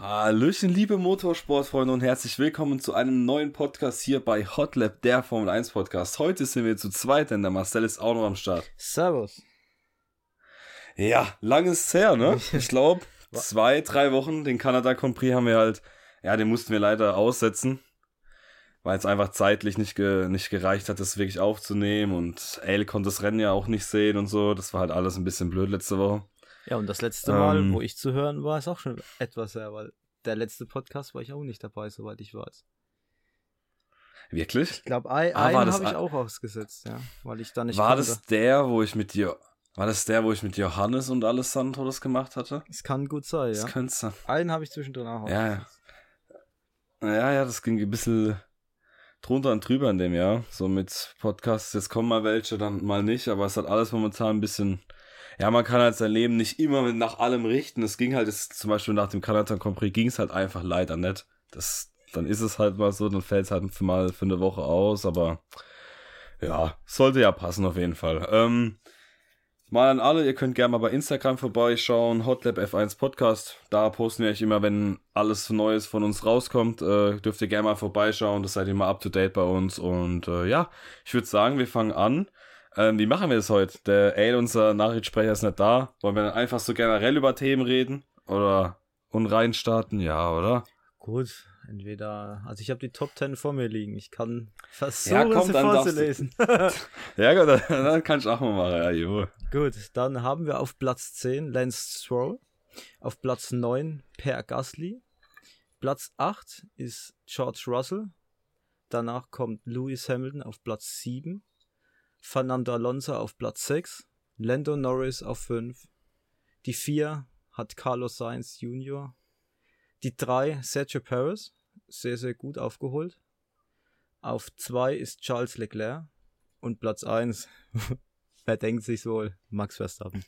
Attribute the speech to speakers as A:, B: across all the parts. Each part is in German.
A: Hallöchen, liebe Motorsportfreunde und herzlich willkommen zu einem neuen Podcast hier bei Hotlap, der Formel 1 Podcast. Heute sind wir zu zweit, denn der Marcel ist auch noch am Start.
B: Servus.
A: Ja, lang ist her, ne? Ich glaube, zwei, drei Wochen. Den Kanada Grand Prix haben wir halt, ja, den mussten wir leider aussetzen, weil es einfach zeitlich nicht, ge nicht gereicht hat, das wirklich aufzunehmen und Ale konnte das Rennen ja auch nicht sehen und so. Das war halt alles ein bisschen blöd letzte Woche.
B: Ja, und das letzte Mal, ähm, wo ich zu hören war, ist auch schon etwas her, weil der letzte Podcast war ich auch nicht dabei, soweit ich weiß.
A: Wirklich?
B: Ich glaube, ein, ah, einen habe ich auch ausgesetzt, ja, weil ich da nicht.
A: War konnte. das der, wo ich mit dir, war das der, wo ich mit Johannes und Alessandro das gemacht hatte?
B: Es kann gut sein,
A: ja.
B: Das
A: könnte sein.
B: Einen habe ich zwischendrin auch.
A: Ja, ja. Ja, ja, das ging ein bisschen drunter und drüber in dem Jahr. So mit Podcasts, jetzt kommen mal welche, dann mal nicht, aber es hat alles momentan ein bisschen ja, man kann halt sein Leben nicht immer nach allem richten. Es ging halt, es, zum Beispiel nach dem Kanada Prix ging es halt einfach leider nicht. Das, dann ist es halt mal so, dann fällt es halt mal für eine Woche aus, aber ja, sollte ja passen auf jeden Fall. Ähm, mal an alle, ihr könnt gerne mal bei Instagram vorbeischauen, Hotlab F1 Podcast. Da posten wir euch immer, wenn alles Neues von uns rauskommt. Äh, dürft ihr gerne mal vorbeischauen, das seid ihr mal up to date bei uns. Und äh, ja, ich würde sagen, wir fangen an. Ähm, wie machen wir das heute? Der Ale, unser Nachrichtssprecher, ist nicht da. Wollen wir einfach so generell über Themen reden? Oder unrein starten? Ja, oder?
B: Gut, entweder. Also, ich habe die Top 10 vor mir liegen. Ich kann versuchen, ja, komm, sie vorzulesen.
A: ja, gut, dann, dann kann ich auch mal machen. Ja, jo.
B: Gut, dann haben wir auf Platz 10 Lance Stroll. Auf Platz 9 Per Gasly. Platz 8 ist George Russell. Danach kommt Lewis Hamilton auf Platz 7. Fernando Alonso auf Platz 6, Lando Norris auf 5. Die 4 hat Carlos Sainz Jr. Die 3 Sergio Perez, sehr, sehr gut aufgeholt. Auf 2 ist Charles Leclerc. Und Platz 1, wer denkt sich wohl? Max Verstappen.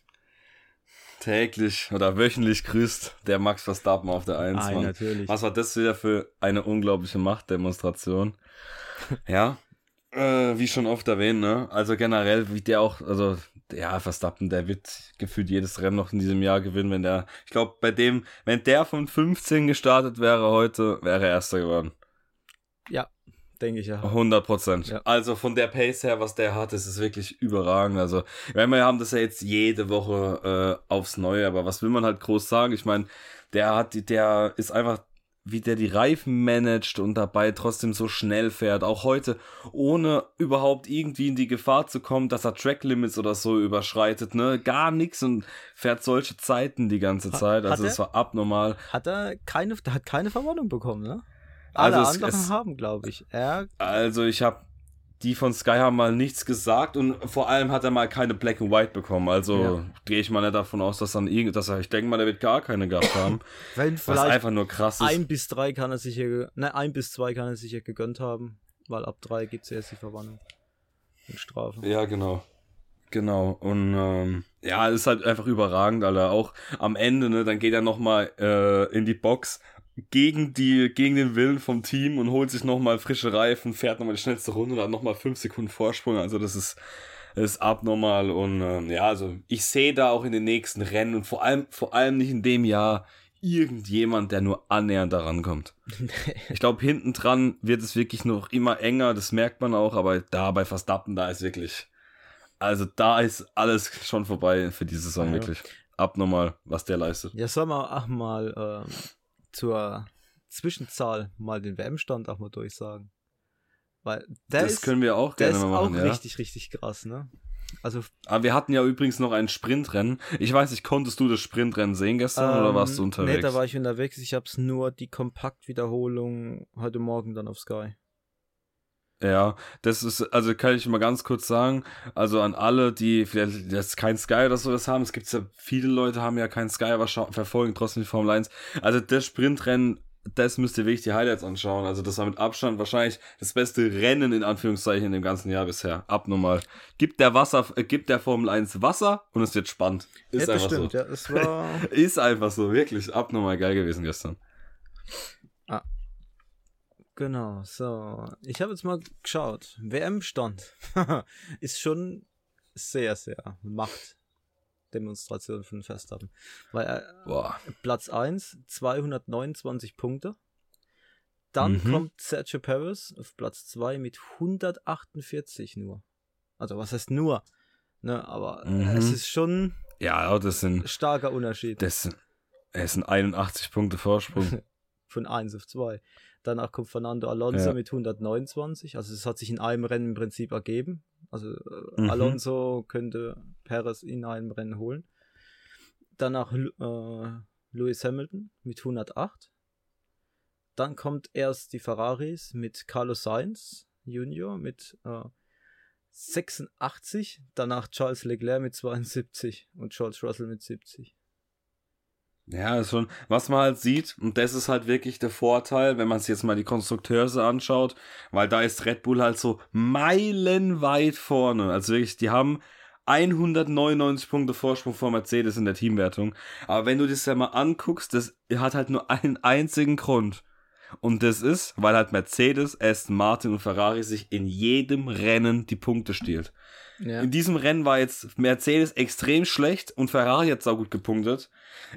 A: Täglich oder wöchentlich grüßt der Max Verstappen auf der 1.
B: Nein, natürlich.
A: Was war das wieder für eine unglaubliche Machtdemonstration? ja, äh, wie schon oft erwähnt, ne? Also generell, wie der auch, also ja, Verstappen, der wird gefühlt jedes Rennen noch in diesem Jahr gewinnen, wenn der, ich glaube, bei dem, wenn der von 15 gestartet wäre heute, wäre er Erster geworden.
B: Ja, denke ich ja.
A: 100 Prozent. Ja. Also von der Pace her, was der hat, ist es wirklich überragend. Also, wenn wir haben das ja jetzt jede Woche äh, aufs Neue, aber was will man halt groß sagen? Ich meine, der hat, der ist einfach wie der die Reifen managt und dabei trotzdem so schnell fährt. Auch heute, ohne überhaupt irgendwie in die Gefahr zu kommen, dass er Track Limits oder so überschreitet, ne? Gar nichts und fährt solche Zeiten die ganze Zeit. Also es war abnormal.
B: Hat er keine, hat keine Verwarnung bekommen, ne? Alle also anderen es, haben, glaube ich. Er
A: also ich habe die von Sky haben mal nichts gesagt und vor allem hat er mal keine Black and White bekommen. Also ja. gehe ich mal nicht davon aus, dass dann irgend, dass er, ich denke mal, der wird gar keine gehabt haben.
B: Wenn was einfach nur krass ist. Ein bis drei kann er sicher, ne, ein bis zwei kann er sicher gegönnt haben, weil ab drei gibt es erst die Verwandlung und Strafe.
A: Ja, genau. Genau. Und ähm, ja, ist halt einfach überragend, Alter. Auch am Ende, ne, dann geht er nochmal äh, in die Box gegen, die, gegen den Willen vom Team und holt sich nochmal frische Reifen, fährt nochmal die schnellste Runde und hat nochmal fünf Sekunden Vorsprung. Also das ist, ist abnormal und ähm, ja, also ich sehe da auch in den nächsten Rennen und vor allem, vor allem nicht in dem Jahr irgendjemand, der nur annähernd daran kommt. ich glaube, hinten dran wird es wirklich noch immer enger, das merkt man auch, aber da bei Verstappen, da ist wirklich, also da ist alles schon vorbei für die Saison, ja, wirklich. Abnormal, was der leistet.
B: Ja, soll man auch mal ähm, zur Zwischenzahl mal den WM-Stand auch mal durchsagen. Weil
A: das
B: ist,
A: können wir auch gerne
B: mal
A: machen.
B: Auch ja. richtig, richtig krass, ne?
A: Also, Aber wir hatten ja übrigens noch ein Sprintrennen. Ich weiß nicht, konntest du das Sprintrennen sehen gestern ähm, oder warst du unterwegs? Nee,
B: da war ich unterwegs. Ich habe es nur die Kompaktwiederholung heute Morgen dann auf Sky.
A: Ja, das ist, also kann ich mal ganz kurz sagen, also an alle, die vielleicht jetzt kein Sky oder sowas haben, es gibt ja, viele Leute haben ja kein Sky, aber verfolgen trotzdem die Formel 1. Also das Sprintrennen, das müsst ihr wirklich die Highlights anschauen. Also das war mit Abstand wahrscheinlich das beste Rennen in Anführungszeichen in dem ganzen Jahr bisher. Abnormal. Gibt der Wasser, äh, gibt der Formel 1 Wasser und es wird spannend. Ist ja, einfach stimmt, so. Ja, es war... ist einfach so, wirklich abnormal geil gewesen gestern.
B: Genau, so. Ich habe jetzt mal geschaut. WM-Stand ist schon sehr, sehr Macht Demonstration von Verstappen. Weil er,
A: Boah.
B: Platz 1, 229 Punkte. Dann
A: Mhm.
B: kommt Sergio Perez auf Platz 2 mit 148 nur. Also was heißt nur? Ne, aber
A: Mhm.
B: es ist schon
A: Ja, das sind,
B: ein starker Unterschied
A: das sind, es sind 81 Punkte Vorsprung.
B: von 1 auf 2. Danach kommt Fernando Alonso
A: Ja.
B: mit 129. Also es hat sich in einem Rennen im Prinzip ergeben. Also äh,
A: Mhm.
B: Alonso könnte Perez in einem Rennen holen. Danach äh, Lewis Hamilton mit 108. Dann kommt erst die Ferraris mit Carlos Sainz Junior mit äh, 86. Danach Charles Leclerc mit 72 und George Russell mit 70.
A: Ja, ist schon, was man halt sieht, und das ist halt wirklich der Vorteil, wenn man sich jetzt mal die Konstrukteure anschaut, weil da ist Red Bull halt so meilenweit vorne. Also wirklich, die haben 199 Punkte Vorsprung vor Mercedes in der Teamwertung. Aber wenn du das ja mal anguckst, das hat halt nur einen einzigen Grund. Und das ist, weil halt Mercedes, Aston Martin und Ferrari sich in jedem Rennen die Punkte stiehlt.
B: Ja.
A: In diesem Rennen war jetzt Mercedes extrem schlecht und Ferrari hat saugut gepunktet.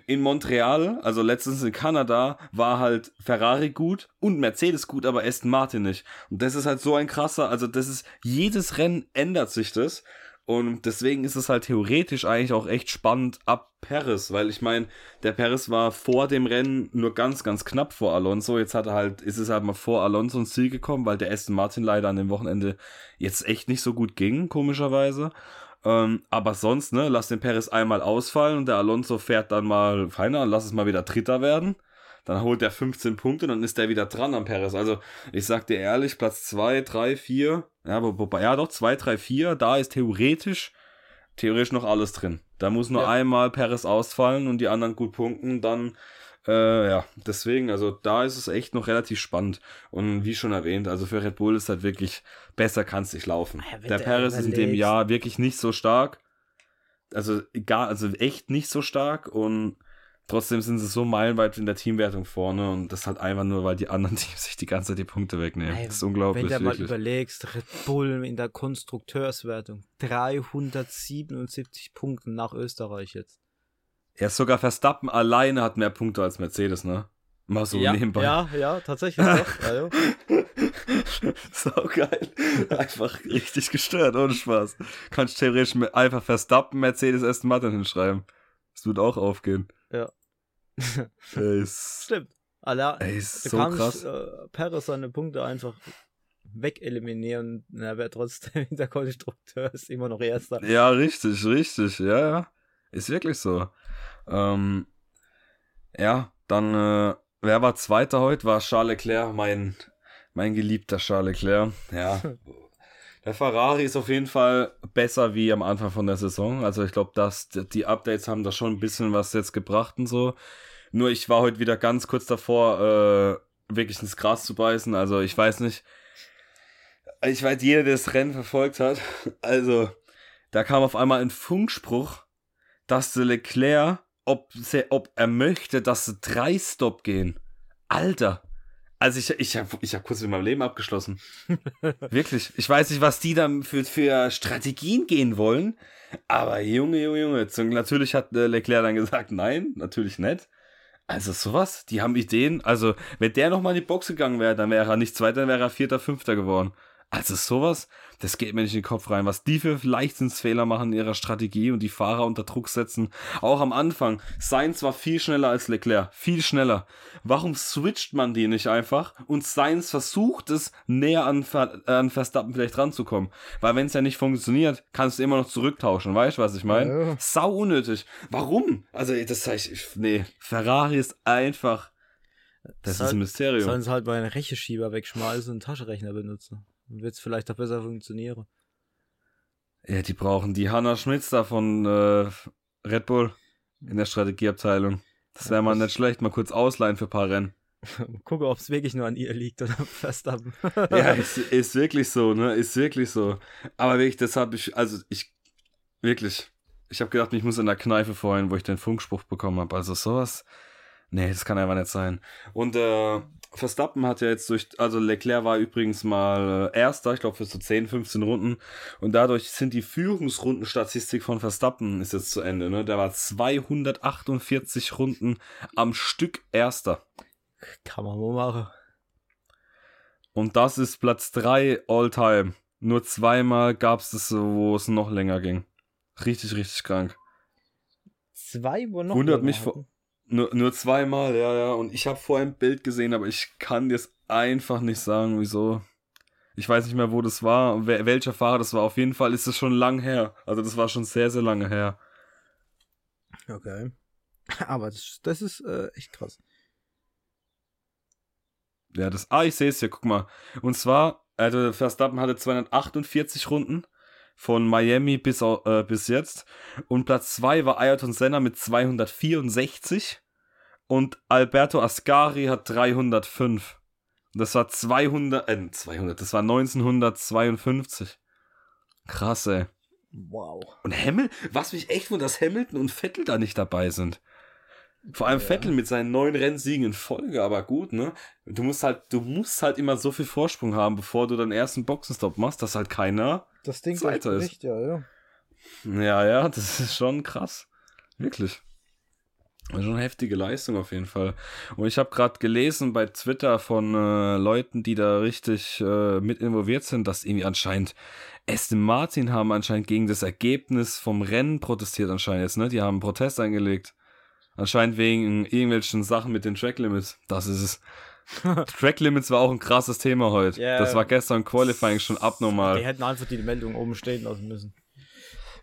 A: In Montreal, also letztens in Kanada, war halt Ferrari gut und Mercedes gut, aber Aston Martin nicht. Und das ist halt so ein krasser, also das ist, jedes Rennen ändert sich das. Und deswegen ist es halt theoretisch eigentlich auch echt spannend ab Perez, weil ich meine, der Perez war vor dem Rennen nur ganz, ganz knapp vor Alonso. Jetzt hat er halt, ist es halt mal vor Alonso ins Ziel gekommen, weil der Aston Martin leider an dem Wochenende jetzt echt nicht so gut ging, komischerweise. Ähm, aber sonst, ne, lass den Perez einmal ausfallen und der Alonso fährt dann mal, feiner, lass es mal wieder Dritter werden. Dann holt er 15 Punkte, dann ist er wieder dran am Perez. Also, ich sag dir ehrlich, Platz 2, 3, 4, ja, wo- wobei, ja doch, 2, 3, 4, da ist theoretisch, theoretisch noch alles drin. Da muss nur
B: Ja.
A: einmal Perez ausfallen und die anderen gut punkten, dann, äh, ja, deswegen, also da ist es echt noch relativ spannend. Und wie schon erwähnt, also für Red Bull ist halt wirklich, besser kann es nicht laufen.
B: Ja, wenn
A: der
B: du
A: Perez ist in dem. Jahr wirklich nicht so stark. Also egal, also echt nicht so stark und trotzdem sind sie so meilenweit in der Teamwertung vorne und das halt einfach nur, weil die anderen Teams sich die ganze Zeit die Punkte wegnehmen.
B: Ey,
A: das ist unglaublich.
B: Wenn du mal überlegst, Red Bull in der Konstrukteurswertung 377 Punkte nach Österreich jetzt.
A: Ja, sogar Verstappen alleine hat mehr Punkte als Mercedes, ne? Mal so
B: ja,
A: nebenbei.
B: ja, ja, tatsächlich doch. Ja,
A: so geil. Einfach richtig gestört, ohne Spaß. Kannst theoretisch einfach Verstappen, Mercedes, Aston Martin hinschreiben. Das wird auch aufgehen.
B: Ja.
A: Ey, ist,
B: Stimmt. Alla,
A: ey, ist
B: du
A: so
B: kannst
A: krass.
B: äh, Perez seine Punkte einfach wegeliminieren er wäre trotzdem der Konstrukteurs immer noch Erster.
A: Ja, richtig, richtig, ja, ja. Ist wirklich so. Ähm, ja, dann, äh, wer war Zweiter heute? War Charles Leclerc, mein, mein geliebter Charles Leclerc. Ja. Der Ferrari ist auf jeden Fall besser wie am Anfang von der Saison. Also ich glaube, dass die Updates haben da schon ein bisschen was jetzt gebracht und so. Nur ich war heute wieder ganz kurz davor, äh, wirklich ins Gras zu beißen. Also ich weiß nicht. Ich weiß, jeder, der das Rennen verfolgt hat, also da kam auf einmal ein Funkspruch, dass der Leclerc, ob, ob er möchte, dass sie drei Stop gehen. Alter. Also ich, ich habe ich hab kurz mit meinem Leben abgeschlossen. Wirklich. Ich weiß nicht, was die dann für, für Strategien gehen wollen. Aber Junge, Junge, Junge. Natürlich hat äh, Leclerc dann gesagt, nein, natürlich nicht. Also sowas, die haben Ideen. Also wenn der nochmal in die Box gegangen wäre, dann wäre er nicht Zweiter, dann wäre er Vierter, Fünfter geworden. Also sowas, das geht mir nicht in den Kopf rein. Was die für Leichtsinnsfehler machen in ihrer Strategie und die Fahrer unter Druck setzen. Auch am Anfang. Sainz war viel schneller als Leclerc. Viel schneller. Warum switcht man die nicht einfach und Sainz versucht es, näher an, Ver an Verstappen vielleicht ranzukommen? Weil wenn es ja nicht funktioniert, kannst du immer noch zurücktauschen. Weißt du, was ich meine?
B: Ja.
A: Sau unnötig. Warum? Also, das ich- nee. Ferrari ist einfach, das ist
B: Soll-
A: ein Mysterium.
B: Sollen sie halt bei einem Rechenschieber wegschmeißen und einen Taschenrechner benutzen. Dann wird es vielleicht auch besser funktionieren.
A: Ja, die brauchen die Hannah Schmitz da von äh, Red Bull in der Strategieabteilung. Das wäre mal nicht schlecht, mal kurz ausleihen für ein paar Rennen.
B: Gucke, ob es wirklich nur an ihr liegt oder Verstappen.
A: Ja, ist, ist wirklich so, ne? Ist wirklich so. Aber wirklich, das habe ich, also ich, wirklich, ich habe gedacht, ich muss in der Kneipe vorhin, wo ich den Funkspruch bekommen habe. Also sowas, Nee, das kann einfach nicht sein. Und äh, Verstappen hat ja jetzt durch, also Leclerc war übrigens mal äh, Erster, ich glaube für so 10, 15 Runden. Und dadurch sind die Führungsrundenstatistik von Verstappen ist jetzt zu Ende. Ne? Der war 248 Runden am Stück Erster.
B: Kann man mal machen.
A: Und das ist Platz 3 All-Time. Nur zweimal gab es das, wo es noch länger ging. Richtig, richtig krank.
B: Zwei, wo noch
A: Wundert
B: länger
A: mich vor-. Nur, nur zweimal, ja, ja. Und ich habe vorher ein Bild gesehen, aber ich kann dir es einfach nicht sagen, wieso. Ich weiß nicht mehr, wo das war, welcher Fahrer das war. Auf jeden Fall ist es schon lang her. Also das war schon sehr, sehr lange her.
B: Okay. Aber das, das ist äh, echt krass.
A: Ja, das. Ah, ich sehe es hier, guck mal. Und zwar, also Verstappen hatte 248 Runden von Miami bis, äh, bis jetzt. Und Platz 2 war Ayrton Senna mit 264. Und Alberto Ascari hat 305. Das war 200, äh, 200, das war 1952. Krass, ey.
B: Wow.
A: Und Hamilton, was mich echt wundert, dass Hamilton und Vettel da nicht dabei sind. Vor allem
B: Ja.
A: Vettel mit seinen neun Rennsiegen in Folge, aber gut, ne? Du musst halt, du musst halt immer so viel Vorsprung haben, bevor du deinen ersten Boxenstopp machst, dass halt keiner.
B: Das Ding
A: Zweiter ist.
B: echt, ja, ja.
A: Ja, ja, das ist schon krass. Wirklich. Das ist Schon eine heftige Leistung auf jeden Fall. Und ich habe gerade gelesen bei Twitter von äh, Leuten, die da richtig äh, mit involviert sind, dass irgendwie anscheinend Aston Martin haben anscheinend gegen das Ergebnis vom Rennen protestiert anscheinend jetzt, ne? Die haben einen Protest eingelegt. Anscheinend wegen irgendwelchen Sachen mit den Track Limits. Das ist es. Track Limits war auch ein krasses Thema heute.
B: Ja.
A: Das war gestern Qualifying schon abnormal.
B: Die hätten einfach die Meldung oben stehen lassen müssen.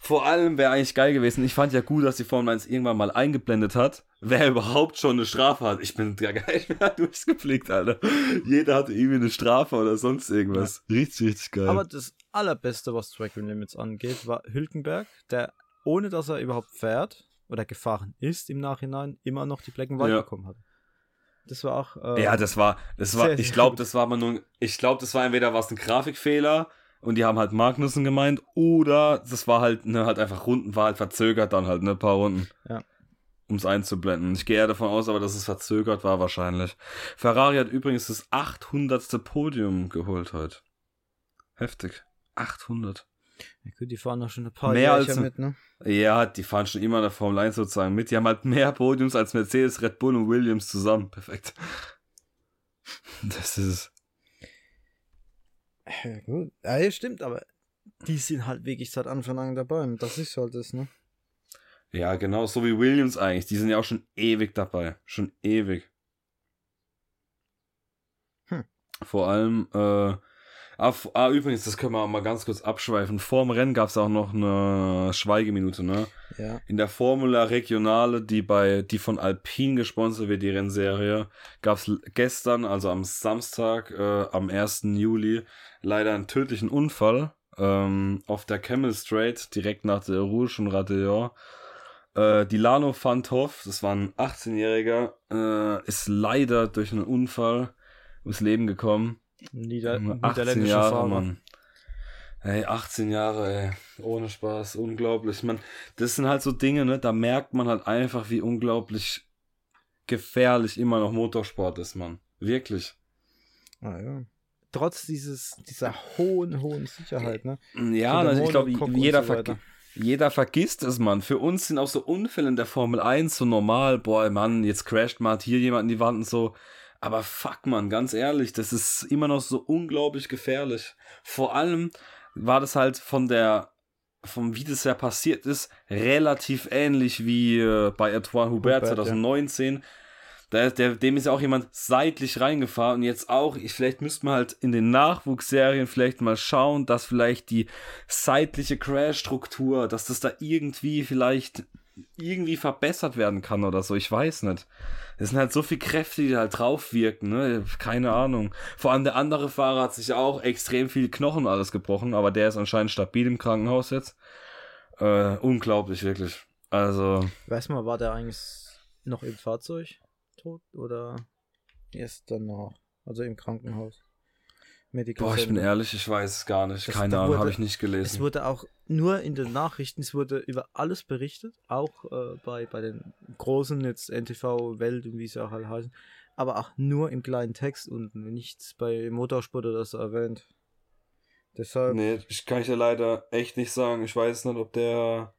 A: Vor allem wäre eigentlich geil gewesen. Ich fand ja gut, dass die Formel 1 irgendwann mal eingeblendet hat, wer überhaupt schon eine Strafe hat. Ich bin ja gar nicht mehr durchgeblickt, Alter. Jeder hatte irgendwie eine Strafe oder sonst irgendwas. Richtig, richtig geil.
B: Aber das allerbeste, was Track Limits angeht, war Hülkenberg, der ohne dass er überhaupt fährt oder gefahren ist im Nachhinein, immer noch die White
A: Ja.
B: bekommen hat. Das war auch. äh,
A: ja, das war, das war,
B: Sehr,
A: ich glaube, das war mal nur, ich glaube, das war entweder was ein Grafikfehler und die haben halt Magnussen gemeint oder das war halt, ne, halt einfach Runden, war halt verzögert dann halt, ne, ein paar Runden.
B: Ja.
A: Um es einzublenden. Ich gehe eher davon aus, aber dass es verzögert war wahrscheinlich. Ferrari hat übrigens das 800. Podium geholt heute. Heftig. 800.
B: ja, gut, die fahren noch schon ein paar
A: Mehr
B: Jährchen
A: als-
B: mit, ne?
A: Ja, die fahren schon immer in der Formel 1 sozusagen mit. Die haben halt mehr Podiums als Mercedes, Red Bull und Williams zusammen. Perfekt. Das ist es.
B: Ja, gut. Ja, ja, stimmt, aber die sind halt wirklich seit Anfang an dabei. Und das ist halt das, ne?
A: Ja, genau, so wie Williams eigentlich. Die sind ja auch schon ewig dabei. Schon ewig.
B: Hm.
A: Vor allem, äh, ah, ah, übrigens, das können wir auch mal ganz kurz abschweifen. Vor dem Rennen gab es auch noch eine Schweigeminute, ne?
B: Ja.
A: In der Formula Regionale, die bei, die von Alpine gesponsert wird, die Rennserie, gab es gestern, also am Samstag, äh, am 1. Juli, leider einen tödlichen Unfall ähm, auf der Camel Straight, direkt nach der Rouge und Radillon. Äh, Dilano Fanthoff, das war ein 18-Jähriger, äh, ist leider durch einen Unfall ums Leben gekommen.
B: Nieder
A: 18
B: niederländische
A: Jahre,
B: Fahrer.
A: Mann. Ey, 18 Jahre, ey. Ohne Spaß, unglaublich. Man, das sind halt so Dinge, ne, da merkt man halt einfach, wie unglaublich gefährlich immer noch Motorsport ist, Mann. Wirklich.
B: Ah, ja. Trotz dieses, dieser hohen, hohen Sicherheit, ne?
A: Ja, also ich glaube, jeder,
B: so weiter.
A: jeder vergisst es, Mann. Für uns sind auch so Unfälle in der Formel 1 so normal. Boah, Mann, jetzt crasht mal hier jemand in die Wand und so. Aber fuck, Mann, ganz ehrlich, das ist immer noch so unglaublich gefährlich. Vor allem war das halt von der, vom wie das ja passiert ist, relativ ähnlich wie äh, bei Antoine Hubert,
B: Hubert, ja.
A: 2019. Da, der, dem ist ja auch jemand seitlich reingefahren und jetzt auch, ich, vielleicht müsste man halt in den Nachwuchsserien vielleicht mal schauen, dass vielleicht die seitliche Crash-Struktur, dass das da irgendwie vielleicht irgendwie verbessert werden kann oder so, ich weiß nicht. Es sind halt so viele Kräfte, die da halt drauf wirken, ne? Keine Ahnung. Vor allem der andere Fahrer hat sich auch extrem viel Knochen alles gebrochen, aber der ist anscheinend stabil im Krankenhaus jetzt. Äh, unglaublich, wirklich. Also,
B: Weiß mal, war der eigentlich noch im Fahrzeug tot oder erst danach? Also im Krankenhaus. Medical
A: Boah, ich bin ehrlich, ich weiß es gar nicht.
B: Das-
A: Keine Ahnung, habe ich nicht
B: Es
A: gelesen.
B: wurde auch nur in den Nachrichten, es wurde über alles berichtet, auch äh, bei, bei den großen, jetzt NTV, Welt und wie sie auch alle heißen, aber auch nur im kleinen Text und nichts bei Motorsport oder so erwähnt. Deshalb,
A: Nee, ich kann ich dir leider echt nicht sagen. Ich weiß nicht, ob der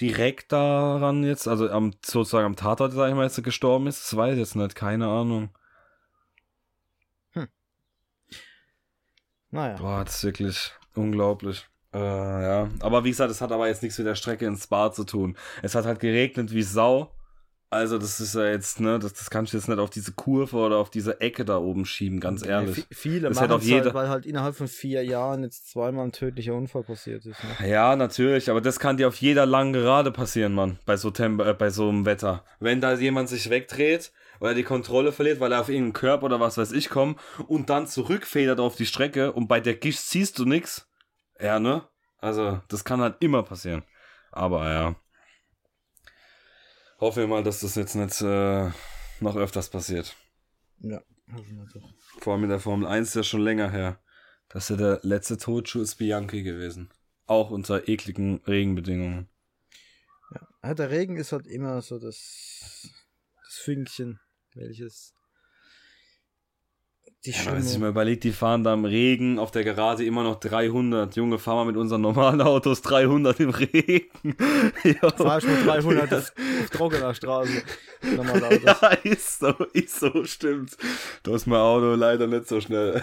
A: direkt daran jetzt, also am, sozusagen am Tatort, sag ich mal, jetzt gestorben ist. Das weiß ich jetzt nicht, keine Ahnung.
B: naja.
A: Boah, das ist wirklich unglaublich. Äh, ja. Aber wie gesagt, es hat aber jetzt nichts mit der Strecke ins Spa zu tun. Es hat halt geregnet wie Sau. Also, das ist ja jetzt, ne, das, das kannst du jetzt nicht auf diese Kurve oder auf diese Ecke da oben schieben, ganz
B: Ja,
A: ehrlich.
B: vi- Viele
A: Das
B: machen es
A: jeder-
B: halt, weil halt innerhalb von vier Jahren jetzt zweimal ein tödlicher Unfall passiert ist. Ne?
A: Ja, natürlich, aber das kann dir auf jeder langen Gerade passieren, Mann, bei so, Temp äh, bei so einem Wetter. Wenn da jemand sich wegdreht oder die Kontrolle verliert, weil er auf irgendeinen Körper oder was weiß ich kommt und dann zurückfedert auf die Strecke und bei der Gischt siehst du nix. Ja, ne? Also, das kann halt immer passieren. Aber ja. Hoffen wir mal, dass das jetzt nicht äh, noch öfters passiert.
B: Ja, hoffen wir doch.
A: Vor allem in der Formel 1 ist ja schon länger her. Das ist ja der letzte Todschuh ist Bianchi gewesen. Auch unter ekligen Regenbedingungen.
B: Ja, der Regen ist halt immer so das, das Fünkchen, welches die
A: Ja, wenn man sich mal überlegt, die fahren da im Regen auf der Gerade immer noch 300. Junge, fahren wir mit unseren normalen Autos 300 im Regen.
B: Fahr ich mit 300 auf, auf trockener Straße.
A: Ja, ist so, ist so, stimmt. Da ist mein Auto leider nicht so schnell.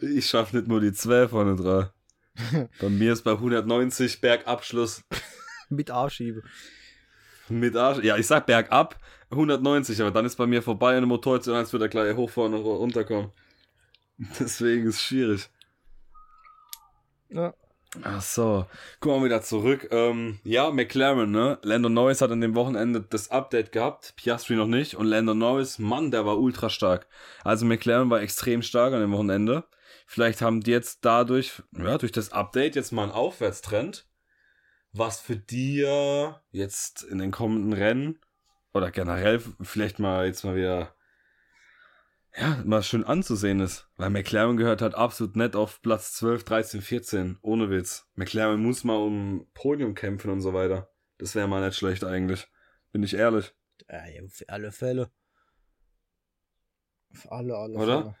A: Ich schaff nicht nur die 12 vorne dran. Bei mir ist bei 190 Bergabschluss
B: Mit A-Schiebe.
A: Mit Arsch. Ja, ich sag bergab 190, aber dann ist bei mir vorbei und der Motor zu eins wird er gleich hochfahren und runterkommen. Deswegen ist es schwierig.
B: Ja.
A: Ach so, gucken wir wieder zurück. Ähm, ja, McLaren, ne? Lando Norris hat an dem Wochenende das Update gehabt, Piastri noch nicht. Und Lando Norris, Mann, der war ultra stark. Also McLaren war extrem stark an dem Wochenende. Vielleicht haben die jetzt dadurch, ja, durch das Update jetzt mal einen Aufwärtstrend, was für ja jetzt in den kommenden Rennen oder generell vielleicht mal jetzt mal wieder ja, mal schön anzusehen ist. Weil McLaren gehört halt absolut nett auf Platz 12, 13, 14. Ohne Witz. McLaren muss mal um Podium kämpfen und so weiter. Das wäre mal nicht schlecht eigentlich. Bin ich ehrlich.
B: Ja, für alle Fälle. Für alle, alle
A: Oder?
B: Fälle.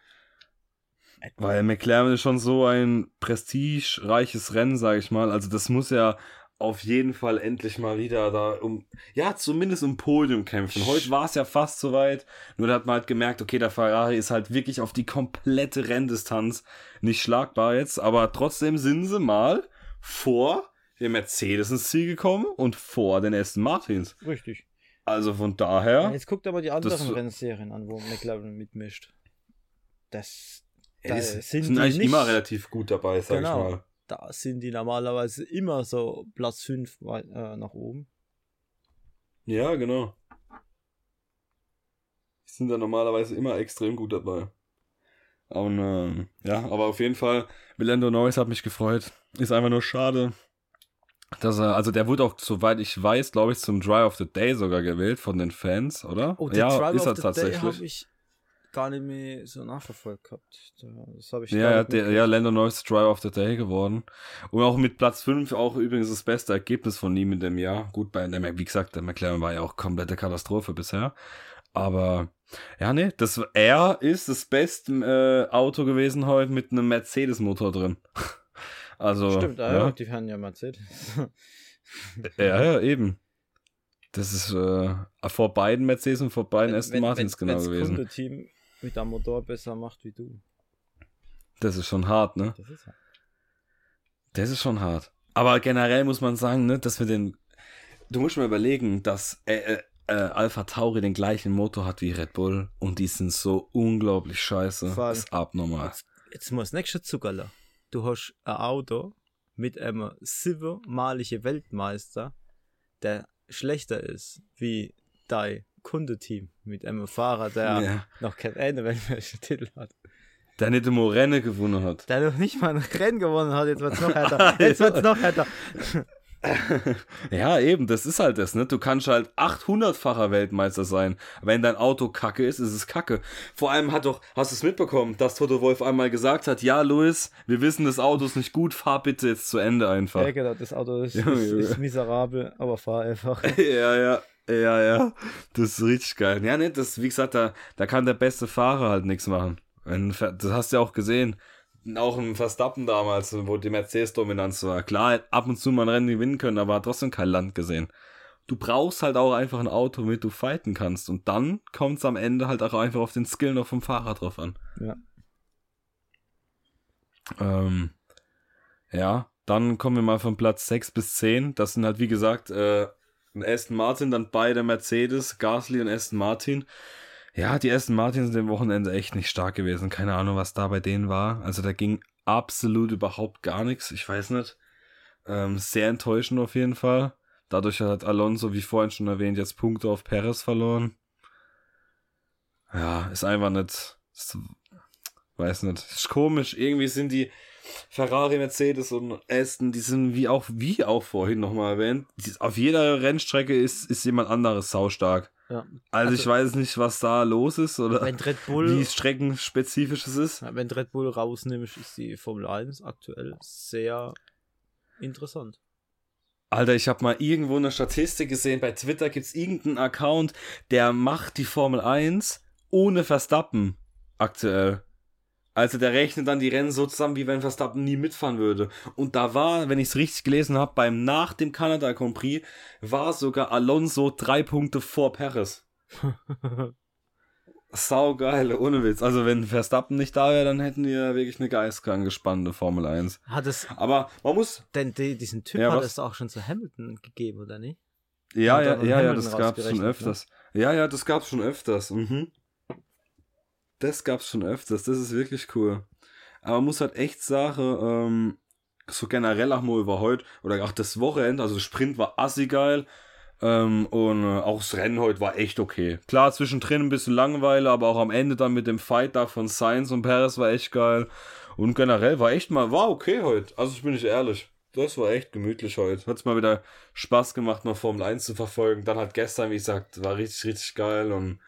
A: Weil McLaren ist schon so ein prestigereiches Rennen, sage ich mal. Also das muss ja auf jeden Fall endlich mal wieder da um, ja, zumindest um Podium kämpfen. Heute war es ja fast soweit. Nur da hat man halt gemerkt, okay, der Ferrari ist halt wirklich auf die komplette Renndistanz nicht schlagbar jetzt. Aber trotzdem sind sie mal vor dem Mercedes ins Ziel gekommen und vor den Aston Martins.
B: Richtig.
A: Also von daher,
B: Jetzt guckt aber die anderen
A: Das-
B: Rennserien an, wo McLaren mitmischt. Das,
A: ja,
B: da sind
A: sind, eigentlich
B: nicht-
A: immer relativ gut dabei, sag
B: Genau.
A: ich mal.
B: Da sind die normalerweise immer so Platz 5 äh, nach oben.
A: Ja, genau. Die sind da normalerweise immer extrem gut dabei. Und, ähm, ja, aber auf jeden Fall, Lando Norris hat mich gefreut. Ist einfach nur schade, dass er, also der wurde auch, soweit ich weiß, glaube ich, zum Dry of the Day sogar gewählt von den Fans, oder?
B: Oh, der
A: ja,
B: Driver
A: ist er tatsächlich.
B: Gar nicht mehr so nachverfolgt gehabt. Da- Das habe ich
A: Ja, ja, der, ja, Lando Norris Driver of the Day geworden. Und auch mit Platz 5 auch übrigens das beste Ergebnis von ihm in dem Jahr. Gut, bei der, wie gesagt, der McLaren war ja auch komplette Katastrophe bisher. Aber, ja, nee, das, er ist das beste äh, Auto gewesen heute mit einem Mercedes-Motor drin. Also,
B: Stimmt, ah, ja,
A: ja,
B: die fahren ja Mercedes.
A: ja, ja, eben. Das ist äh, vor beiden Mercedes und vor beiden Aston Martins genau
B: wenn's
A: gewesen.
B: Kundenteam mit einem Motor besser macht wie du.
A: Das ist schon hart, ne?
B: Das ist ja.
A: Das ist schon hart. Aber generell muss man sagen, ne, dass wir den. Du musst mal überlegen, dass äh, äh, äh, Alpha Tauri den gleichen Motor hat wie Red Bull und die sind so unglaublich scheiße.
B: Vor allem-
A: Das ist abnormal.
B: Jetzt muss nächste Zuckerle. Du hast ein Auto mit einem siebenmaligen Weltmeister, der schlechter ist wie dein Kundeteam mit einem Fahrer, der
A: Ja.
B: noch keinen einen Weltmeistertitel hat.
A: Der nicht immer Rennen gewonnen hat.
B: Der noch nicht mal ein Rennen gewonnen hat, jetzt wird's noch härter. Jetzt wird's noch härter.
A: ja, eben, das ist halt das, ne? Du kannst halt 800-facher Weltmeister sein. Wenn dein Auto kacke ist, ist es kacke. Vor allem hat doch, hast du es mitbekommen, dass Toto Wolf einmal gesagt hat, ja, Louis, wir wissen, das Auto ist nicht gut, fahr bitte jetzt zu Ende einfach.
B: Ja, genau, das Auto ist, ist, ist miserabel, aber fahr einfach.
A: ja, ja. Ja, ja, das ist richtig geil. Ja, ne, das, wie gesagt, da, da kann der beste Fahrer halt nichts machen. Das hast du ja auch gesehen auch ein Verstappen damals, wo die Mercedes-Dominanz war. Klar, ab und zu mal ein Rennen gewinnen können, aber hat trotzdem kein Land gesehen. Du brauchst halt auch einfach ein Auto, mit du fighten kannst. Und dann kommt es am Ende halt auch einfach auf den Skill noch vom Fahrer drauf an.
B: Ja.
A: Ähm, ja, dann kommen wir mal von Platz 6 bis 10. Das sind halt, wie gesagt, äh, Aston Martin, dann beide Mercedes, Gasly und Aston Martin. Ja, die Aston Martins sind dem Wochenende echt nicht stark gewesen. Keine Ahnung, was da bei denen war. Also da ging absolut überhaupt gar nichts. Ich weiß nicht. Ähm, sehr enttäuschend auf jeden Fall. Dadurch hat Alonso, wie vorhin schon erwähnt, jetzt Punkte auf Perez verloren. Ja, ist einfach nicht. Ist, weiß nicht. Ist komisch. Irgendwie sind die Ferrari, Mercedes und Aston, die sind wie auch, wie auch vorhin nochmal erwähnt. Auf jeder Rennstrecke ist, ist jemand anderes saustark.
B: Ja.
A: Also, also, ich weiß nicht, was da los ist oder
B: Bull,
A: wie streckenspezifisch es ist.
B: Wenn Red Bull rausnimmst, ist die Formel 1 aktuell sehr interessant.
A: Alter, ich habe mal irgendwo eine Statistik gesehen, bei Twitter gibt es irgendeinen Account, der macht die Formel 1 ohne Verstappen aktuell. Also der rechnet dann die Rennen so zusammen, wie wenn Verstappen nie mitfahren würde. Und da war, wenn ich es richtig gelesen habe, beim nach dem Kanada Grand Prix war sogar Alonso drei Punkte vor Perez. Sau geil, ohne Witz. Also wenn Verstappen nicht da wäre, dann hätten wir wirklich eine geistkrank gespannte Formel 1.
B: Hat es
A: Aber man muss.
B: Denn die, diesen Typ ja, hat was? es auch schon zu Hamilton gegeben, oder nicht?
A: Ja, ja, ja, ja, das gab es schon öfters. Ne? Ja, ja, das gab es schon öfters. Mhm das gab's schon öfters. Das ist wirklich cool. Aber man muss halt echt sagen, ähm, so generell auch mal über heute oder auch das Wochenende, also Sprint war assi geil. Ähm, und äh, auch das Rennen heute war echt okay. Klar, zwischendrin ein bisschen Langweile, aber auch am Ende dann mit dem Fight da von Sainz und Perez war echt geil. Und generell war echt mal, war okay heute. Also ich bin nicht ehrlich. Das war echt gemütlich heute. Hat's mal wieder Spaß gemacht, mal Formel 1 zu verfolgen. Dann halt gestern, wie gesagt, war richtig, richtig geil und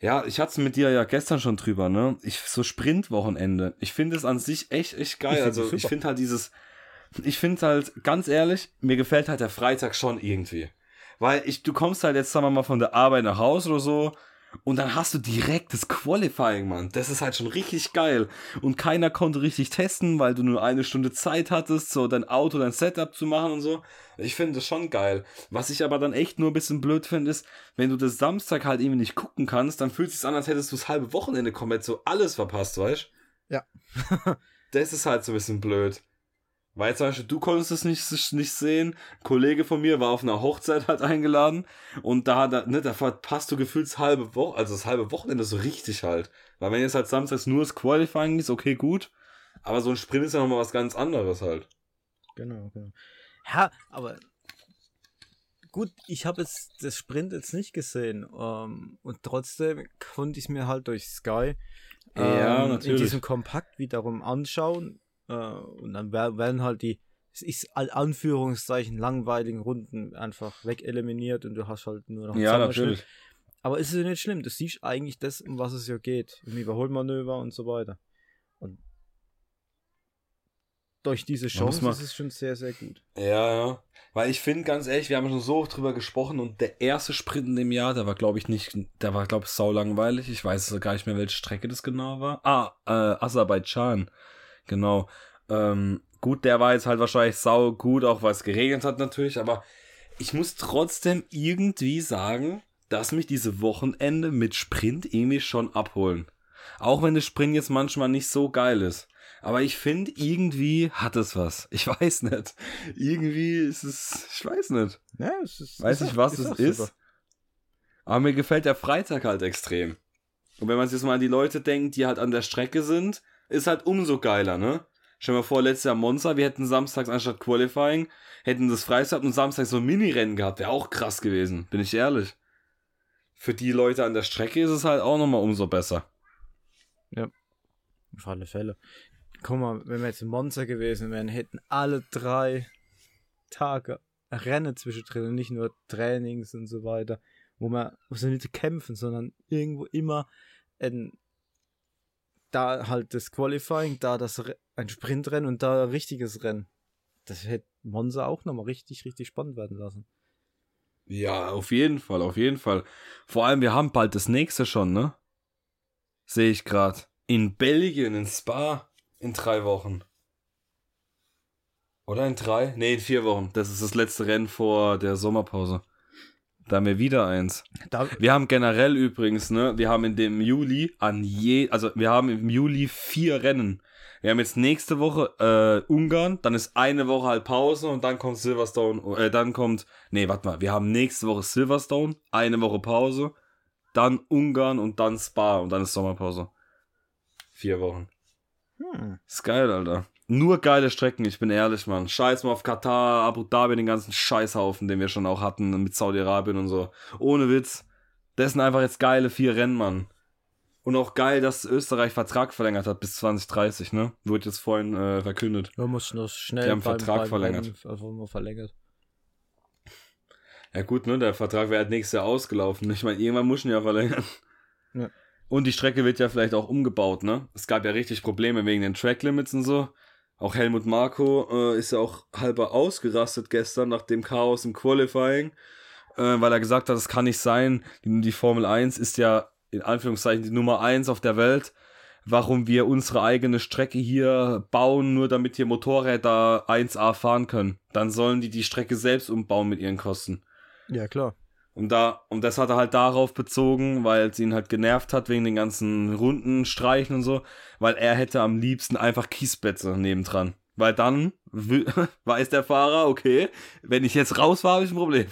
A: ja, ich hatte es mit dir ja gestern schon drüber, ne? Ich, so Sprintwochenende. Ich finde es an sich echt, echt geil. Ich also, ich finde halt dieses, ich finde halt, ganz ehrlich, mir gefällt halt der Freitag schon irgendwie. Weil ich, du kommst halt jetzt, sagen wir mal, von der Arbeit nach Hause oder so und dann hast du direkt das Qualifying, Mann. Das ist halt schon richtig geil. Und keiner konnte richtig testen, weil du nur eine Stunde Zeit hattest, so dein Auto, dein Setup zu machen und so. Ich finde das schon geil. Was ich aber dann echt nur ein bisschen blöd finde, ist, wenn du das Samstag halt irgendwie nicht gucken kannst, dann fühlt es sich an, als hättest du das halbe Wochenende komplett so alles verpasst, weißt
B: Ja.
A: das ist halt so ein bisschen blöd. Weil zum Beispiel, du konntest es nicht, nicht sehen. Ein Kollege von mir war auf einer Hochzeit halt eingeladen und da, da, ne, da verpasst du gefühlt das halbe Woche, also das halbe Wochenende so richtig halt. Weil wenn jetzt halt samstags nur das Qualifying ist, okay, gut. Aber so ein Sprint ist ja nochmal was ganz anderes halt.
B: Genau, genau. Ja, aber gut, ich habe jetzt das Sprint jetzt nicht gesehen. Ähm, und trotzdem konnte ich es mir halt durch Sky
A: ähm,
B: in diesem Kompakt wiederum anschauen äh, und dann werden halt die, es ist Anführungszeichen langweiligen Runden einfach wegeliminiert und du hast halt nur noch
A: Ja, natürlich.
B: Aber es ist ja nicht schlimm. Du siehst eigentlich das, um was es ja geht. Um Überholmanöver und so weiter. Und durch diese Chance ist es schon sehr, sehr gut.
A: Ja, ja. Weil ich finde, ganz ehrlich, wir haben schon so drüber gesprochen und der erste Sprint in dem Jahr, der war, glaube ich, nicht, der war, glaube ich, sau langweilig. Ich weiß gar nicht mehr, welche Strecke das genau war. Ah, äh, Aserbaidschan. Genau. Ähm, gut, der war jetzt halt wahrscheinlich sau gut, auch weil es geregnet hat natürlich, aber ich muss trotzdem irgendwie sagen, dass mich diese Wochenende mit Sprint irgendwie schon abholen. Auch wenn das Sprint jetzt manchmal nicht so geil ist. Aber ich finde, irgendwie hat es was. Ich weiß nicht. Irgendwie ist es, ich weiß nicht.
B: Ja, es ist,
A: weiß nicht, was es ist. Super. Aber mir gefällt der Freitag halt extrem. Und wenn man sich jetzt mal an die Leute denkt, die halt an der Strecke sind, ist halt umso geiler, ne? Stell dir mal vor, letztes Jahr Monza, wir hätten samstags anstatt Qualifying, hätten das Freitag und Samstag so ein Mini-Rennen gehabt, wäre auch krass gewesen, bin ich ehrlich. Für die Leute an der Strecke ist es halt auch nochmal umso besser.
B: Ja, auf alle Fälle. Guck mal, wenn wir jetzt in Monza gewesen wären, hätten alle drei Tage Rennen zwischendrin und nicht nur Trainings und so weiter, wo man wo sie nicht kämpfen, sondern irgendwo immer ein, da halt das Qualifying, da das Re- ein Sprintrennen und da ein richtiges Rennen. Das hätte Monza auch nochmal richtig, richtig spannend werden lassen.
A: Ja, auf jeden Fall, auf jeden Fall. Vor allem, wir haben bald das nächste schon, ne? Sehe ich gerade. In Belgien, in Spa, in drei Wochen. Oder in drei? Nee, in vier Wochen. Das ist das letzte Rennen vor der Sommerpause. Da haben wir wieder eins.
B: Da,
A: Wir haben generell übrigens, ne, wir haben in dem Juli an je, also wir haben im Juli vier Rennen. Wir haben jetzt nächste Woche äh, Ungarn, dann ist eine Woche halt Pause und dann kommt Silverstone, äh, dann kommt, nee, warte mal, wir haben nächste Woche Silverstone, eine Woche Pause, dann Ungarn und dann Spa und dann ist Sommerpause. Vier Wochen.
B: hm,
A: Ist geil, Alter. Nur geile Strecken, ich bin ehrlich, Mann. Scheiß mal auf Katar, Abu Dhabi, den ganzen Scheißhaufen, den wir schon auch hatten mit Saudi-Arabien und so. Ohne Witz. Das sind einfach jetzt geile vier Rennen, Mann. Und auch geil, dass Österreich Vertrag verlängert hat bis 2030, ne? Wurde jetzt vorhin äh, verkündet.
B: man muss noch schnell
A: Die haben Vertrag verlängert.
B: Rennen einfach mal verlängert.
A: Ja gut, ne? Der Vertrag wäre halt nächstes Jahr ausgelaufen. Ich meine, irgendwann muss ihn ja verlängern.
B: Ja.
A: Und die Strecke wird ja vielleicht auch umgebaut, ne? Es gab ja richtig Probleme wegen den Track-Limits und so. Auch Helmut Marko äh, ist ja auch halber ausgerastet gestern nach dem Chaos im Qualifying, äh, weil er gesagt hat, es kann nicht sein, die, die Formel 1 ist ja in Anführungszeichen die Nummer 1 auf der Welt. Warum wir unsere eigene Strecke hier bauen, nur damit hier Motorräder 1A fahren können. Dann sollen die die Strecke selbst umbauen mit ihren Kosten.
B: Ja, klar.
A: Und da, und das hat er halt darauf bezogen, weil es ihn halt genervt hat wegen den ganzen Rundenstreichen und so, weil er hätte am liebsten einfach Kiesplätze nebendran. Weil dann weiß der Fahrer, okay, wenn ich jetzt rausfahre, habe ich ein Problem.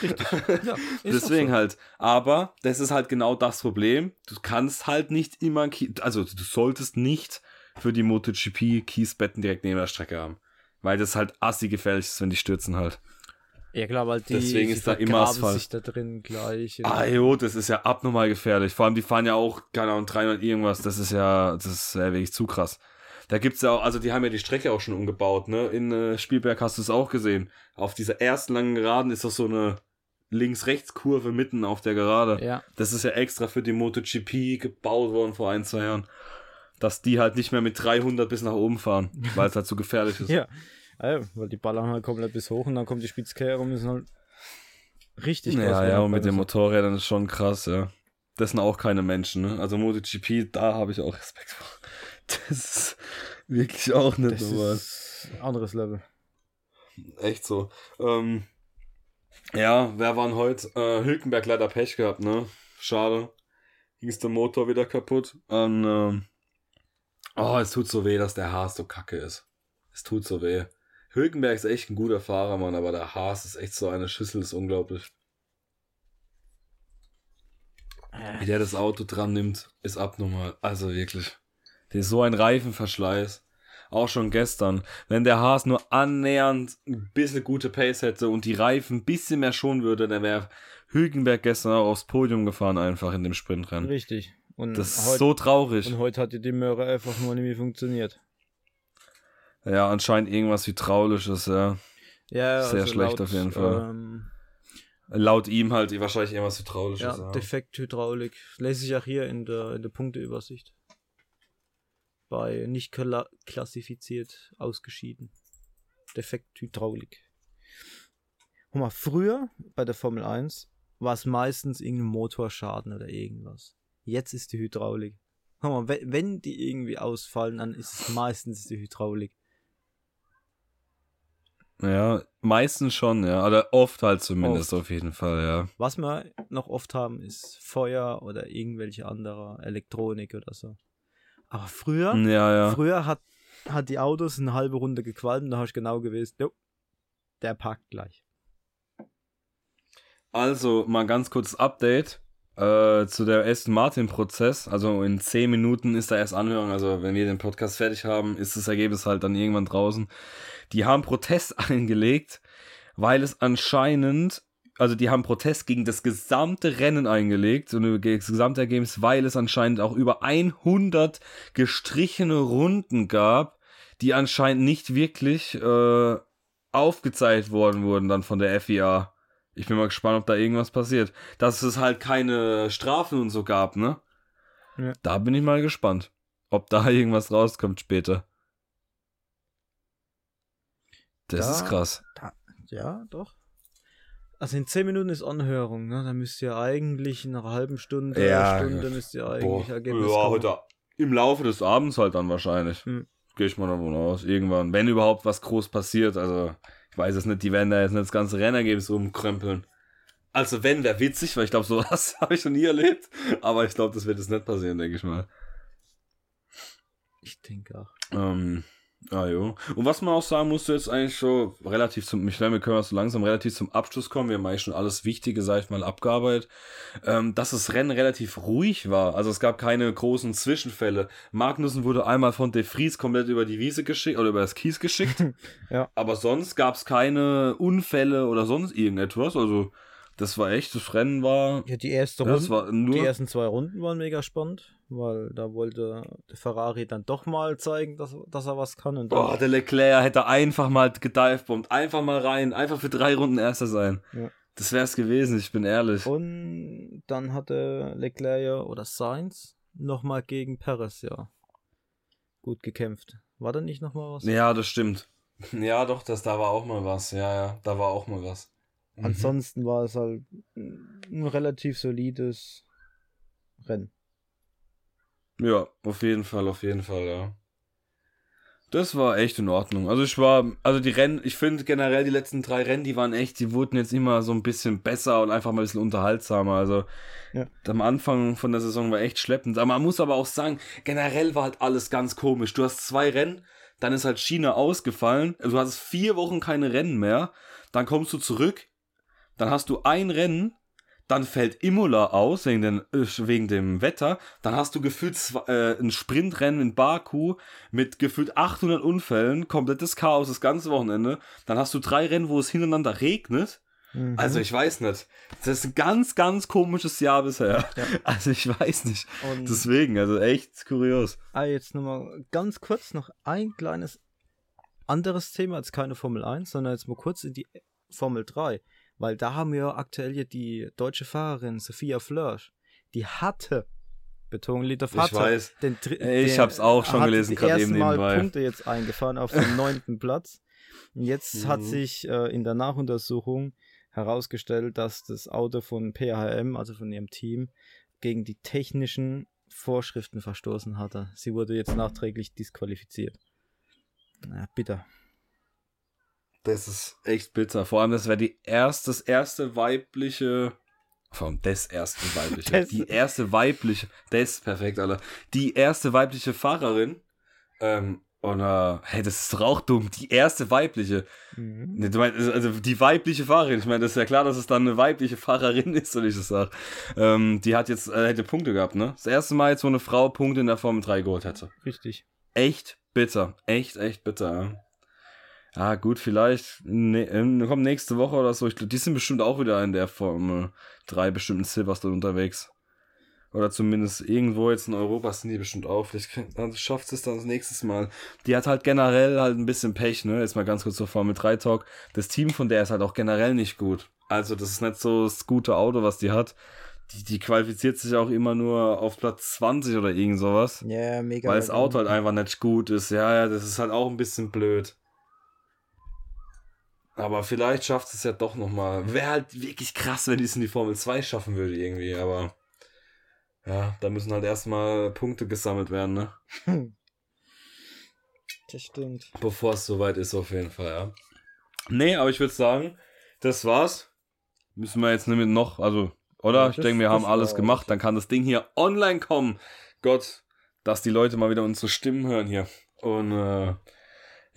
B: Ja, ist
A: Deswegen
B: so.
A: halt. Aber das ist halt genau das Problem. Du kannst halt nicht immer, also du solltest nicht für die MotoGP Kiesbetten direkt neben der Strecke haben. Weil das halt assi gefährlich ist, wenn die stürzen halt.
B: Ja, klar, weil die
A: Deswegen
B: sie
A: ist da immer Asphalt.
B: sich da drin gleich.
A: Ah, jo, das ist ja abnormal gefährlich. Vor allem, die fahren ja auch, keine Ahnung, 300 irgendwas. Das ist ja, das ist ja wirklich zu krass. Da gibt's ja auch, also die haben ja die Strecke auch schon umgebaut, ne? In äh, Spielberg hast du es auch gesehen. Auf dieser ersten langen Geraden ist doch so eine Links-Rechts-Kurve mitten auf der Gerade.
B: Ja,
A: Das ist ja extra für die MotoGP gebaut worden vor ein, zwei Jahren. Dass die halt nicht mehr mit 300 bis nach oben fahren, weil es halt zu gefährlich ist.
B: ja. Ja. Weil die ballern halt komplett bis hoch und dann kommt die Spitzkehre und müssen halt richtig
A: Ja,
B: Gas
A: ja,
B: geben.
A: und mit den Motorrädern ist schon krass, ja. Das sind auch keine Menschen, ne? Also MotoGP, da habe ich auch Respekt vor. Das ist wirklich auch nicht
B: Das
A: normal.
B: ist ein anderes Level.
A: Echt so. Ähm, ja, wer waren heute? Äh, Hülkenberg leider Pech gehabt, ne? Schade. Ging ist der Motor wieder kaputt. Und, ähm, oh, es tut so weh, dass der Haas so kacke ist. Es tut so weh. Hülkenberg ist echt ein guter Fahrer, Mann, aber der Haas ist echt so eine Schüssel, ist unglaublich. Wie der das Auto dran nimmt, ist abnormal. Also wirklich. Der ist so ein Reifenverschleiß. Auch schon gestern. Wenn der Haas nur annähernd ein bisschen gute Pace hätte und die Reifen ein bisschen mehr schonen würde, dann wäre Hülkenberg gestern auch aufs Podium gefahren, einfach in dem Sprintrennen.
B: Richtig. Und
A: Das ist
B: heute,
A: so traurig.
B: und heute hat die Möhre einfach nur nicht mehr funktioniert.
A: Ja, anscheinend irgendwas Hydraulisches, ja.
B: Ja,
A: Sehr schlecht auf jeden Fall.
B: Ähm,
A: Laut ihm halt wahrscheinlich irgendwas Hydraulisches.
B: ja, Defekt Hydraulik. Lese ich auch hier in der, in der Punkteübersicht. Bei nicht kla klassifiziert ausgeschieden. Defekt Hydraulik. Guck mal, früher bei der Formel 1 war es meistens irgendein Motorschaden oder irgendwas. Jetzt ist die Hydraulik. Guck mal, wenn die irgendwie ausfallen, dann ist es meistens die Hydraulik.
A: Ja, meistens schon, ja. Oder oft halt zumindest auf jeden Fall, ja.
B: Was wir noch oft haben, ist Feuer oder irgendwelche andere Elektronik oder so. Aber früher,
A: Ja, ja.
B: früher hat, hat die Autos eine halbe Runde gequalmt, da hast du genau gewusst, jo, der parkt gleich.
A: Also, mal ganz kurzes Update äh, zu der Aston Martin-Prozess. Also, in 10 Minuten ist da erst Anhörung. Also, wenn wir den Podcast fertig haben, ist das Ergebnis halt dann irgendwann draußen. Die haben Protest eingelegt, weil es anscheinend, also die haben Protest gegen das gesamte Rennen eingelegt und gegen das gesamte Ergebnis, weil es anscheinend auch über 100 gestrichene Runden gab, die anscheinend nicht wirklich äh, aufgezeigt worden wurden dann von der FIA. Ich bin mal gespannt, ob da irgendwas passiert. Dass es halt keine Strafen und so gab, ne?
B: Ja.
A: Da bin ich mal gespannt, ob da irgendwas rauskommt später. Das
B: Da-
A: ist krass.
B: Ja, doch. Also in 10 Minuten ist Anhörung, ne? Da müsst ihr eigentlich in einer halben Stunde,
A: Ja,
B: Stunde müsst ihr
A: Boah,
B: eigentlich Ergebnis
A: ja, heute im Laufe des Abends halt dann wahrscheinlich.
B: Hm.
A: Gehe ich mal davon aus. Irgendwann, wenn überhaupt was groß passiert. Also, ich weiß es nicht, die werden da jetzt nicht das ganze Rennergebnis umkrempeln. Also, wenn, wäre witzig, weil ich glaube, sowas habe ich schon nie erlebt. Aber ich glaube, das wird jetzt nicht passieren, denke ich mal.
B: Ich denke auch.
A: Ähm, ah, jo. Und was man auch sagen musste, jetzt eigentlich schon relativ zum, ich glaube, wir können so langsam relativ zum Abschluss kommen. Wir haben eigentlich schon alles Wichtige, sag ich mal, abgearbeitet. Ähm, dass das Rennen relativ ruhig war. Also es gab keine großen Zwischenfälle. Magnussen wurde einmal von De Vries komplett über die Wiese geschickt oder über das Kies geschickt.
B: Ja.
A: Aber sonst gab es keine Unfälle oder sonst irgendetwas. Also das war echt, das Rennen war,
B: Ja, die erste
A: das
B: Runde,
A: war nur,
B: die ersten zwei Runden waren mega spannend, weil da wollte der Ferrari dann doch mal zeigen, dass, dass er was kann. Und
A: Boah, der Leclerc hätte einfach mal gedivebombt, einfach mal rein, einfach für drei Runden Erster sein.
B: Ja.
A: Das wär's gewesen, ich bin ehrlich.
B: Und dann hatte Leclerc ja- oder Sainz nochmal gegen Perez, ja. Gut gekämpft. War da nicht nochmal was?
A: Ja, das stimmt. Ja, doch, das, da war auch mal was. Ja, ja, da war auch mal was. Mhm.
B: Ansonsten war es halt ein relativ solides Rennen.
A: Ja, auf jeden Fall, auf jeden Fall, ja. Das war echt in Ordnung. Also ich war, also die Rennen, ich finde generell die letzten drei Rennen, die waren echt, die wurden jetzt immer so ein bisschen besser und einfach mal ein bisschen unterhaltsamer. Also
B: Ja.
A: am Anfang von der Saison war echt schleppend. Aber man muss aber auch sagen, generell war halt alles ganz komisch. Du hast zwei Rennen, dann ist halt China ausgefallen. Also du hast vier Wochen keine Rennen mehr. Dann kommst du zurück, dann hast du ein Rennen, dann fällt Imola aus wegen, den, äh, wegen dem Wetter, dann hast du gefühlt zwei, äh, ein Sprintrennen in Baku mit gefühlt 800 Unfällen, komplettes Chaos das ganze Wochenende, dann hast du drei Rennen, wo es hintereinander regnet,
B: Mhm.
A: also ich weiß nicht, das ist ein ganz, ganz komisches Jahr bisher,
B: Ja.
A: also ich weiß nicht,
B: Und
A: deswegen, also echt kurios.
B: ah, jetzt nochmal ganz kurz noch ein kleines anderes Thema, jetzt keine Formel 1, sondern jetzt mal kurz in die Formel 3. Weil da haben wir aktuell ja die deutsche Fahrerin Sophia Flörsch. Die hatte, Betonung liegt auf
A: Ich weiß.
B: den, dr-
A: Ich
B: den-
A: hab's auch schon
B: hat
A: gelesen, gerade eben
B: Mal
A: nebenbei.
B: Punkte jetzt eingefahren auf dem neunten Platz. Und jetzt hat
A: Mhm.
B: sich äh, in der Nachuntersuchung herausgestellt, dass das Auto von PHM, also von ihrem Team, gegen die technischen Vorschriften verstoßen hatte. Sie wurde jetzt nachträglich disqualifiziert. Ja, bitter.
A: Das ist echt bitter. Vor allem, das wäre die erste, das erste weibliche. Vor allem das erste weibliche.
B: Das-
A: die erste weibliche. Das, perfekt, Alter. Die erste weibliche Fahrerin. Ähm, oder, hey, das ist doch auch dumm. Die erste weibliche.
B: Mhm.
A: Nee, du meinst, also die weibliche Fahrerin. Ich meine, das ist ja klar, dass es dann eine weibliche Fahrerin ist, wenn ich das sage. Ähm, die hat jetzt, äh, hätte Punkte gehabt, ne? Das erste Mal jetzt, wo eine Frau Punkte in der Formel 3 geholt hätte
B: Richtig.
A: echt bitter. Echt, echt bitter. Ja, ja gut, vielleicht ne, ähm, kommt nächste Woche oder so. Ich glaube, die sind bestimmt auch wieder in der Formel 3 bestimmt in Silverstone unterwegs. Oder zumindest irgendwo jetzt in Europa sind die bestimmt auch. Vielleicht dann schafft es dann das nächste Mal. Die hat halt generell halt ein bisschen Pech, ne? Jetzt mal ganz kurz zur Formel 3 Talk. Das Team von der ist halt auch generell nicht gut. Also, das ist nicht so das gute Auto, was die hat. Die, die qualifiziert sich auch immer nur auf Platz 20 oder irgend sowas.
B: Ja, mega.
A: Weil das Auto halt einfach nicht gut ist. Ja, ja, das ist halt auch ein bisschen blöd. Aber vielleicht schafft es ja doch nochmal. Wäre halt wirklich krass, wenn die es in die Formel 2 schaffen würde irgendwie. Aber ja, da müssen halt erstmal Punkte gesammelt werden, ne?
B: Das stimmt.
A: Bevor es soweit ist, auf jeden Fall, ja. Nee, aber ich würde sagen, das war's. Müssen wir jetzt mit noch, also, oder?
B: Ja,
A: ich denke, wir haben alles gemacht. Dann kann das Ding hier online kommen. Gott, dass die Leute mal wieder unsere Stimmen hören hier. Und äh,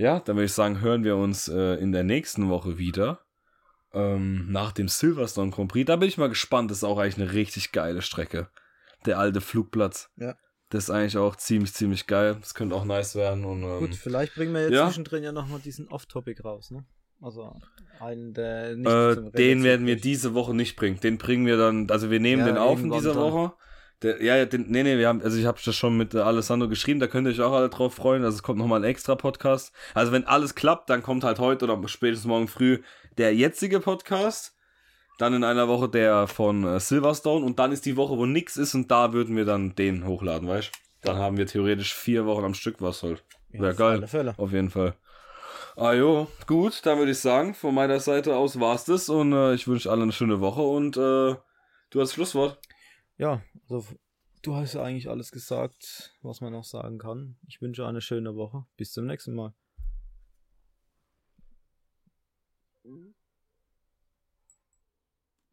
A: ja, dann würde ich sagen, hören wir uns äh, in der nächsten Woche wieder. Ähm, nach dem Silverstone Grand Prix. Da bin ich mal gespannt. Das ist auch eigentlich eine richtig geile Strecke. Der alte Flugplatz.
B: Ja.
A: Das ist eigentlich auch ziemlich, ziemlich geil. Das könnte auch nice werden. Und, ähm,
B: Gut, vielleicht bringen wir jetzt
A: ja.
B: zwischendrin ja nochmal diesen Off-Topic raus, ne? Also einen, der nicht
A: Äh, den werden wir diese Woche nicht bringen. Den bringen wir dann, also wir nehmen
B: Ja,
A: den auf in dieser
B: dann.
A: Woche. Der, ja, ja, den, nee, nee, wir haben, also ich habe das schon mit äh, Alessandro geschrieben, da könnt ihr euch auch alle drauf freuen. Also es kommt nochmal ein extra Podcast. Also wenn alles klappt, dann kommt halt heute oder spätestens morgen früh der jetzige Podcast. Dann in einer Woche der von äh, Silverstone und dann ist die Woche, wo nix ist und da würden wir dann den hochladen, weißt Dann haben wir theoretisch vier Wochen am Stück was halt. Wäre geil.
B: Fälle.
A: Auf jeden Fall. Ah jo, gut, dann würde ich sagen, von meiner Seite aus war's das und äh, ich wünsche allen eine schöne Woche und äh, du hast Schlusswort.
B: Ja, also du hast ja eigentlich alles gesagt, was man noch sagen kann. Ich wünsche eine schöne Woche. Bis zum nächsten Mal.
C: Mhm.